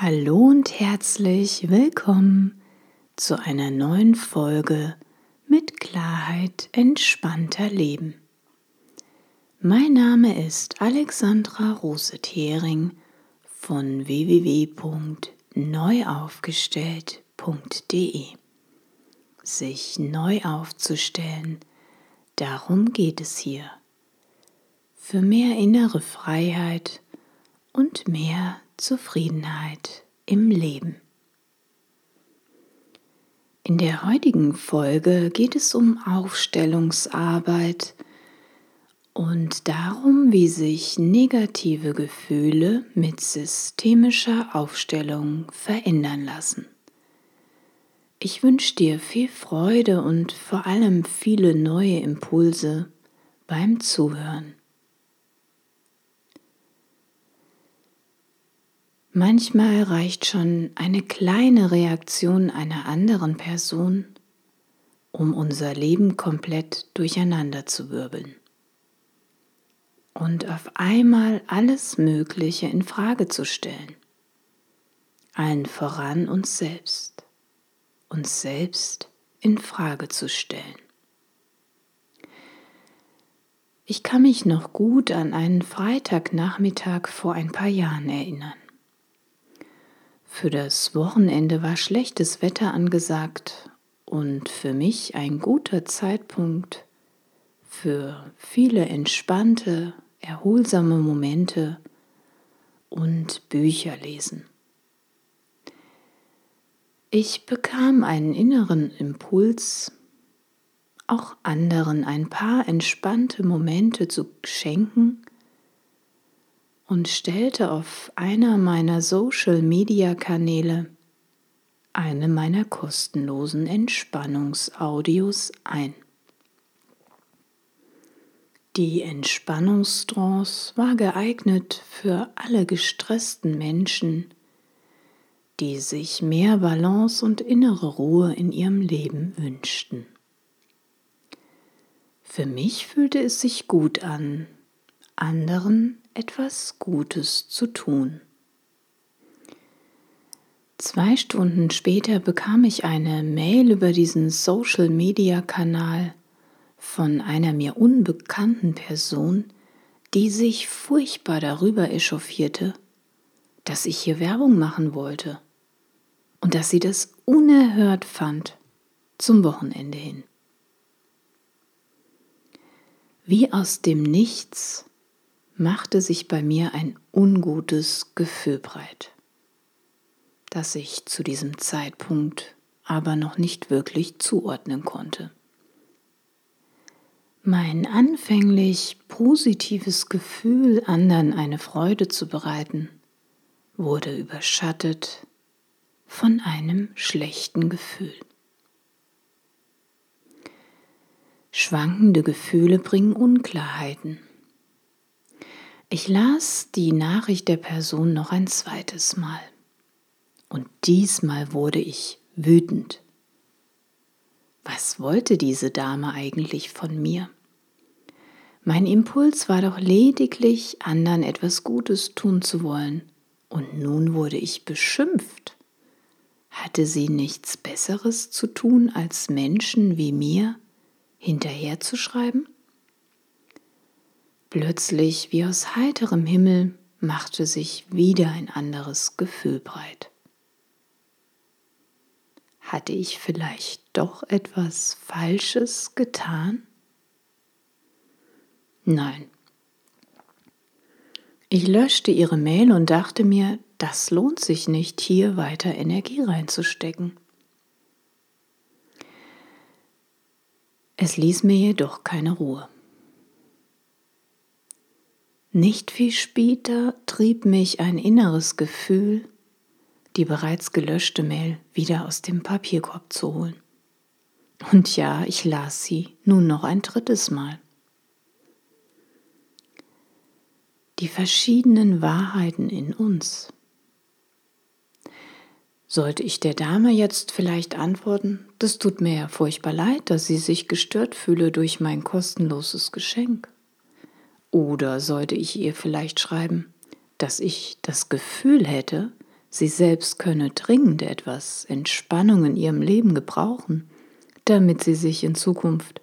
Hallo und herzlich willkommen zu einer neuen Folge mit Klarheit entspannter Leben. Mein Name ist Alexandra Rose-Thering von www.neuaufgestellt.de. Sich neu aufzustellen, darum geht es hier. Für mehr innere Freiheit und mehr Zufriedenheit im Leben. In der heutigen Folge geht es um Aufstellungsarbeit und darum, wie sich negative Gefühle mit systemischer Aufstellung verändern lassen. Ich wünsche dir viel Freude und vor allem viele neue Impulse beim Zuhören. Manchmal reicht schon eine kleine Reaktion einer anderen Person, um unser Leben komplett durcheinander zu wirbeln und auf einmal alles Mögliche in Frage zu stellen. Allen voran uns selbst, uns selbst in Frage zu stellen. Ich kann mich noch gut an einen Freitagnachmittag vor ein paar Jahren erinnern. Für das Wochenende war schlechtes Wetter angesagt und für mich ein guter Zeitpunkt für viele entspannte, erholsame Momente und Bücher lesen. Ich bekam einen inneren Impuls, auch anderen ein paar entspannte Momente zu schenken und stellte auf einer meiner Social-Media-Kanäle eine meiner kostenlosen Entspannungsaudios ein. Die Entspannungstrance war geeignet für alle gestressten Menschen, die sich mehr Balance und innere Ruhe in ihrem Leben wünschten. Für mich fühlte es sich gut an, anderen etwas Gutes zu tun. Zwei Stunden später bekam ich eine Mail über diesen Social-Media-Kanal von einer mir unbekannten Person, die sich furchtbar darüber echauffierte, dass ich hier Werbung machen wollte und dass sie das unerhört fand zum Wochenende hin. Wie aus dem Nichts machte sich bei mir ein ungutes Gefühl breit, das ich zu diesem Zeitpunkt aber noch nicht wirklich zuordnen konnte. Mein anfänglich positives Gefühl, anderen eine Freude zu bereiten, wurde überschattet von einem schlechten Gefühl. Schwankende Gefühle bringen Unklarheiten. Ich las die Nachricht der Person noch ein zweites Mal. Und diesmal wurde ich wütend. Was wollte diese Dame eigentlich von mir? Mein Impuls war doch lediglich, anderen etwas Gutes tun zu wollen. Und nun wurde ich beschimpft. Hatte sie nichts Besseres zu tun, als Menschen wie mir hinterherzuschreiben? Plötzlich, wie aus heiterem Himmel, machte sich wieder ein anderes Gefühl breit. Hatte ich vielleicht doch etwas Falsches getan? Nein. Ich löschte ihre Mail und dachte mir, das lohnt sich nicht, hier weiter Energie reinzustecken. Es ließ mir jedoch keine Ruhe. Nicht viel später trieb mich ein inneres Gefühl, die bereits gelöschte Mail wieder aus dem Papierkorb zu holen. Und ja, ich las sie nun noch ein drittes Mal. Die verschiedenen Wahrheiten in uns. Sollte ich der Dame jetzt vielleicht antworten, das tut mir ja furchtbar leid, dass sie sich gestört fühle durch mein kostenloses Geschenk. Oder sollte ich ihr vielleicht schreiben, dass ich das Gefühl hätte, sie selbst könne dringend etwas Entspannung in ihrem Leben gebrauchen, damit sie sich in Zukunft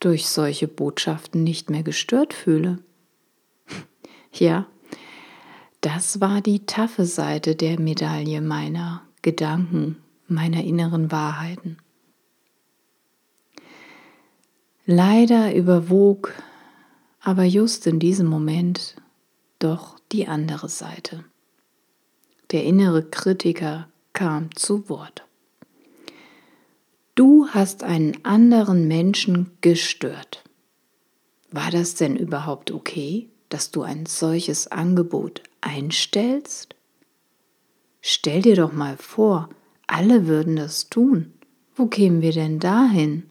durch solche Botschaften nicht mehr gestört fühle. ja, das war die taffe Seite der Medaille meiner Gedanken, meiner inneren Wahrheiten. Leider überwog aber just in diesem Moment doch die andere Seite. Der innere Kritiker kam zu Wort. Du hast einen anderen Menschen gestört. War das denn überhaupt okay, dass du ein solches Angebot einstellst? Stell dir doch mal vor, alle würden das tun. Wo kämen wir denn dahin?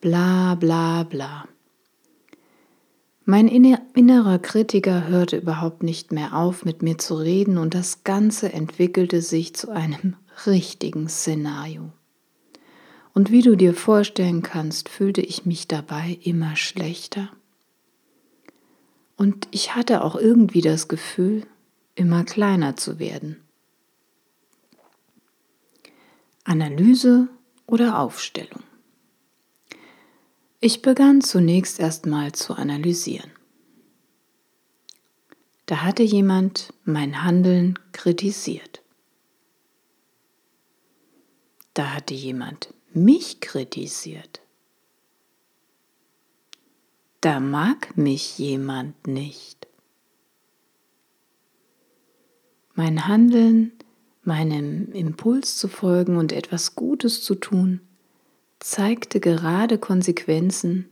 Bla bla bla. Mein innerer Kritiker hörte überhaupt nicht mehr auf, mit mir zu reden, und das Ganze entwickelte sich zu einem richtigen Szenario. Und wie du dir vorstellen kannst, fühlte ich mich dabei immer schlechter. Und ich hatte auch irgendwie das Gefühl, immer kleiner zu werden. Analyse oder Aufstellung. Ich begann zunächst erstmal zu analysieren. Da hatte jemand mein Handeln kritisiert. Da hatte jemand mich kritisiert. Da mag mich jemand nicht. Mein Handeln, meinem Impuls zu folgen und etwas Gutes zu tun, zeigte gerade Konsequenzen,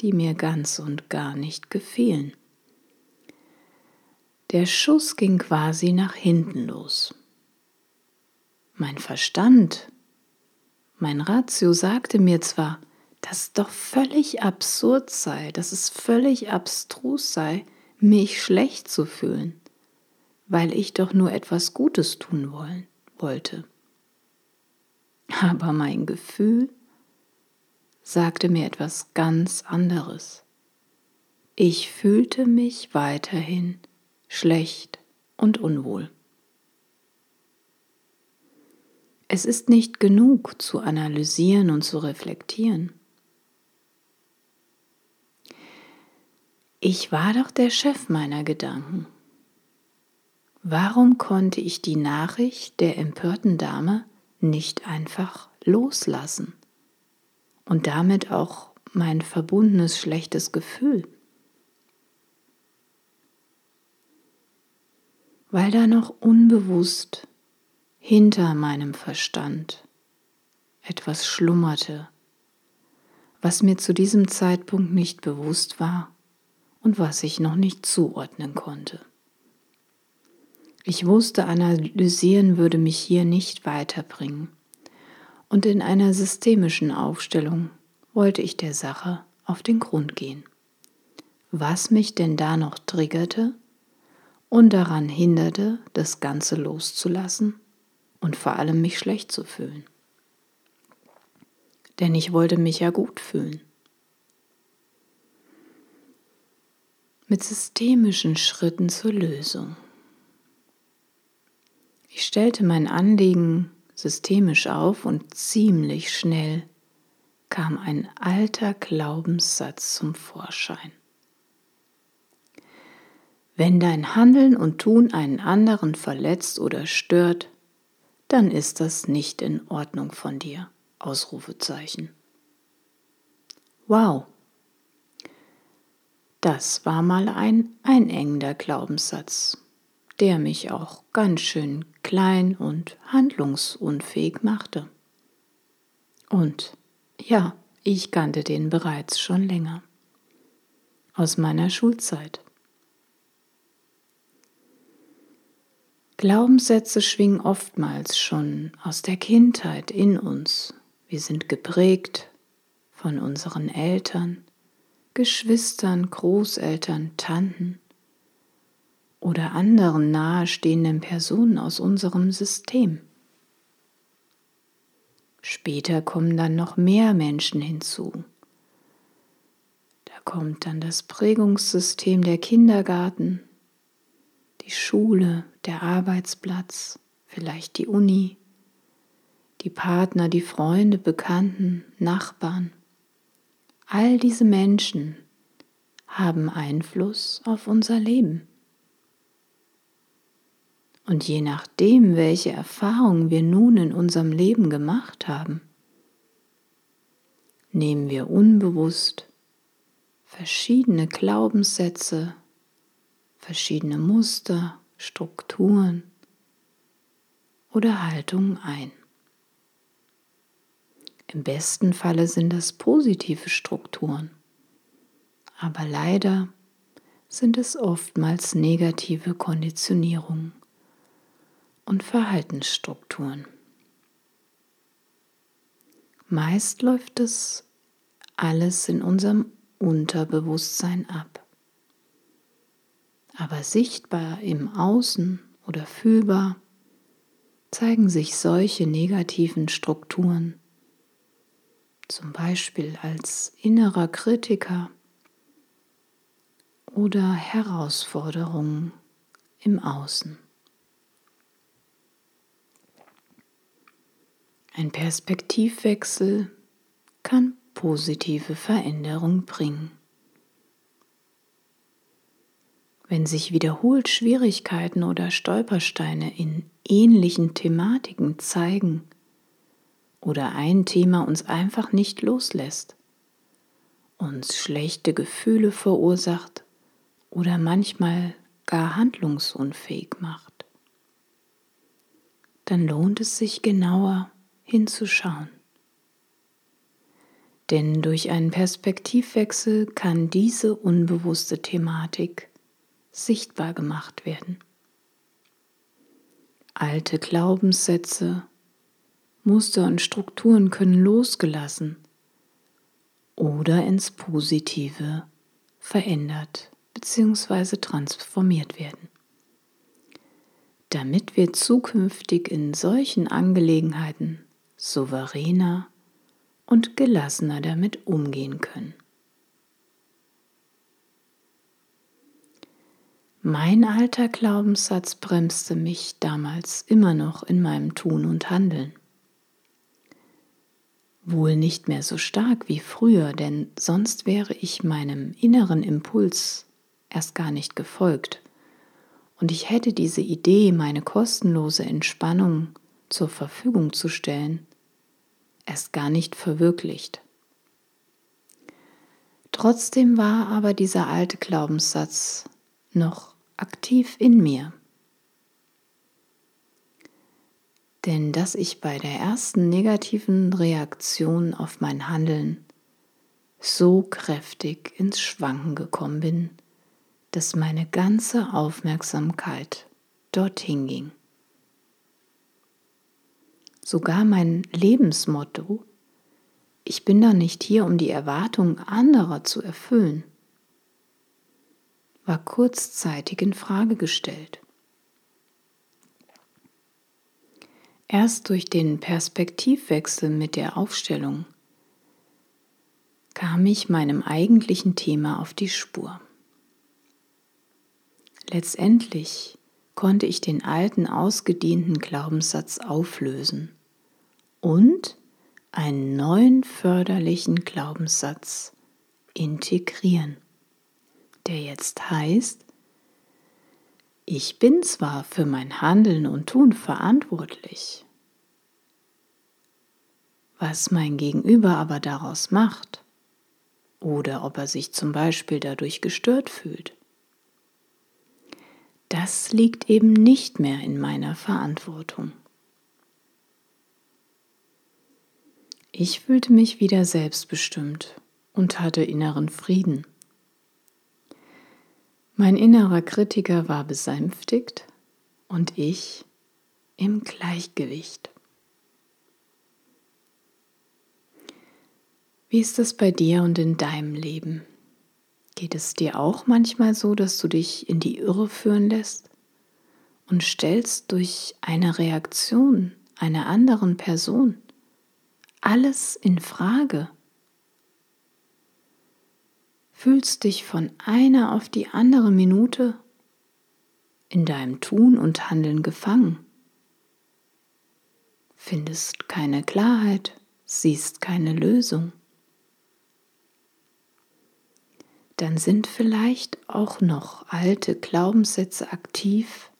die mir ganz und gar nicht gefielen. Der Schuss ging quasi nach hinten los. Mein Verstand, mein Ratio sagte mir zwar, dass es doch völlig absurd sei, dass es völlig abstrus sei, mich schlecht zu fühlen, weil ich doch nur etwas Gutes tun wollen, wollte. Aber mein Gefühl sagte mir etwas ganz anderes. Ich fühlte mich weiterhin schlecht und unwohl. Es ist nicht genug zu analysieren und zu reflektieren. Ich war doch der Chef meiner Gedanken. Warum konnte ich die Nachricht der empörten Dame nicht einfach loslassen? Und damit auch mein verbundenes schlechtes Gefühl. Weil da noch unbewusst hinter meinem Verstand etwas schlummerte, was mir zu diesem Zeitpunkt nicht bewusst war und was ich noch nicht zuordnen konnte. Ich wusste, analysieren würde mich hier nicht weiterbringen und in einer systemischen Aufstellung wollte ich der Sache auf den Grund gehen. Was mich denn da noch triggerte und daran hinderte, das Ganze loszulassen und vor allem mich schlecht zu fühlen. Denn ich wollte mich ja gut fühlen. Mit systemischen Schritten zur Lösung. Ich stellte mein Anliegen systemisch auf und ziemlich schnell kam ein alter Glaubenssatz zum Vorschein. Wenn dein Handeln und Tun einen anderen verletzt oder stört, dann ist das nicht in Ordnung von dir. Ausrufezeichen. Wow. Das war mal ein einengender Glaubenssatz der mich auch ganz schön klein und handlungsunfähig machte. Und ja, ich kannte den bereits schon länger. Aus meiner Schulzeit. Glaubenssätze schwingen oftmals schon aus der Kindheit in uns. Wir sind geprägt von unseren Eltern, Geschwistern, Großeltern, Tanten oder anderen nahestehenden Personen aus unserem System. Später kommen dann noch mehr Menschen hinzu. Da kommt dann das Prägungssystem der Kindergarten, die Schule, der Arbeitsplatz, vielleicht die Uni, die Partner, die Freunde, Bekannten, Nachbarn. All diese Menschen haben Einfluss auf unser Leben. Und je nachdem, welche Erfahrungen wir nun in unserem Leben gemacht haben, nehmen wir unbewusst verschiedene Glaubenssätze, verschiedene Muster, Strukturen oder Haltungen ein. Im besten Falle sind das positive Strukturen, aber leider sind es oftmals negative Konditionierungen und Verhaltensstrukturen. Meist läuft es alles in unserem Unterbewusstsein ab. Aber sichtbar im Außen oder fühlbar zeigen sich solche negativen Strukturen zum Beispiel als innerer Kritiker oder Herausforderungen im Außen. Ein Perspektivwechsel kann positive Veränderung bringen. Wenn sich wiederholt Schwierigkeiten oder Stolpersteine in ähnlichen Thematiken zeigen, oder ein Thema uns einfach nicht loslässt, uns schlechte Gefühle verursacht oder manchmal gar handlungsunfähig macht, dann lohnt es sich genauer hinzuschauen. Denn durch einen Perspektivwechsel kann diese unbewusste Thematik sichtbar gemacht werden. Alte Glaubenssätze Muster und Strukturen können losgelassen oder ins Positive verändert bzw. transformiert werden. Damit wir zukünftig in solchen Angelegenheiten souveräner und gelassener damit umgehen können. Mein alter Glaubenssatz bremste mich damals immer noch in meinem Tun und Handeln. Wohl nicht mehr so stark wie früher, denn sonst wäre ich meinem inneren Impuls erst gar nicht gefolgt. Und ich hätte diese Idee, meine kostenlose Entspannung zur Verfügung zu stellen, erst gar nicht verwirklicht. Trotzdem war aber dieser alte Glaubenssatz noch aktiv in mir. Denn dass ich bei der ersten negativen Reaktion auf mein Handeln so kräftig ins Schwanken gekommen bin, dass meine ganze Aufmerksamkeit dorthin ging. Sogar mein Lebensmotto, ich bin da nicht hier, um die Erwartungen anderer zu erfüllen, war kurzzeitig in Frage gestellt. Erst durch den Perspektivwechsel mit der Aufstellung kam ich meinem eigentlichen Thema auf die Spur. Letztendlich konnte ich den alten ausgedienten Glaubenssatz auflösen und einen neuen förderlichen Glaubenssatz integrieren, der jetzt heißt, ich bin zwar für mein Handeln und Tun verantwortlich, was mein Gegenüber aber daraus macht oder ob er sich zum Beispiel dadurch gestört fühlt, das liegt eben nicht mehr in meiner Verantwortung. Ich fühlte mich wieder selbstbestimmt und hatte inneren Frieden. Mein innerer Kritiker war besänftigt und ich im Gleichgewicht. Wie ist es bei dir und in deinem Leben? Geht es dir auch manchmal so, dass du dich in die Irre führen lässt und stellst durch eine Reaktion einer anderen Person alles in Frage? fühlst dich von einer auf die andere Minute in deinem Tun und Handeln gefangen, findest keine Klarheit, siehst keine Lösung. Dann sind vielleicht auch noch alte Glaubenssätze aktiv,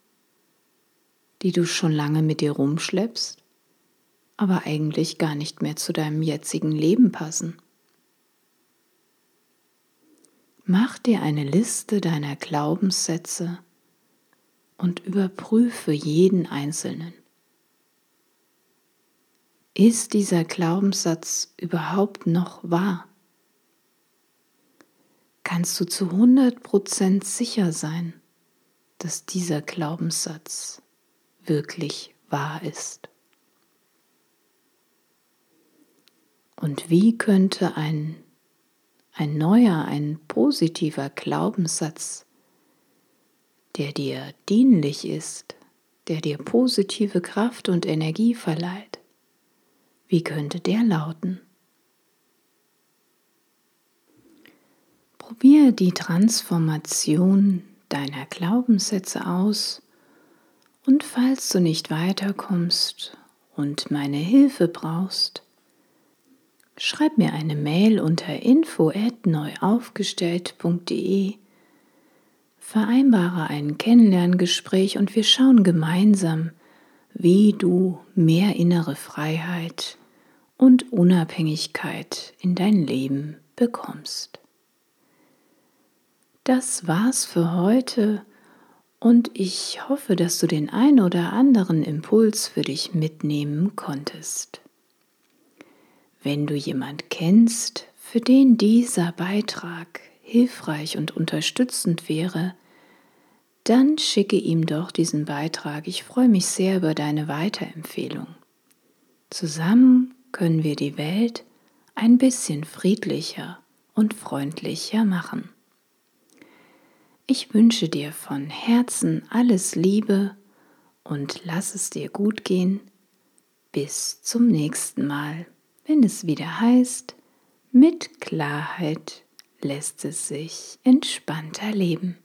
die du schon lange mit dir rumschleppst, aber eigentlich gar nicht mehr zu deinem jetzigen Leben passen. Mach dir eine Liste deiner Glaubenssätze und überprüfe jeden einzelnen. Ist dieser Glaubenssatz überhaupt noch wahr? Kannst du zu 100% sicher sein, dass dieser Glaubenssatz wirklich wahr ist? Und wie könnte ein, ein neuer, ein positiver Glaubenssatz, der dir dienlich ist, der dir positive Kraft und Energie verleiht, wie könnte der lauten? Probier die Transformation deiner Glaubenssätze aus und falls du nicht weiterkommst und meine Hilfe brauchst, schreib mir eine Mail unter info@neuaufgestellt.de. Vereinbare ein Kennenlerngespräch und wir schauen gemeinsam, wie du mehr innere Freiheit und Unabhängigkeit in dein Leben bekommst. Das war's für heute und ich hoffe, dass du den ein oder anderen Impuls für dich mitnehmen konntest. Wenn du jemand kennst, für den dieser Beitrag hilfreich und unterstützend wäre, dann schicke ihm doch diesen Beitrag. Ich freue mich sehr über deine Weiterempfehlung. Zusammen können wir die Welt ein bisschen friedlicher und freundlicher machen. Ich wünsche dir von Herzen alles Liebe und lass es dir gut gehen. Bis zum nächsten Mal, wenn es wieder heißt, mit Klarheit lässt es sich entspannter leben.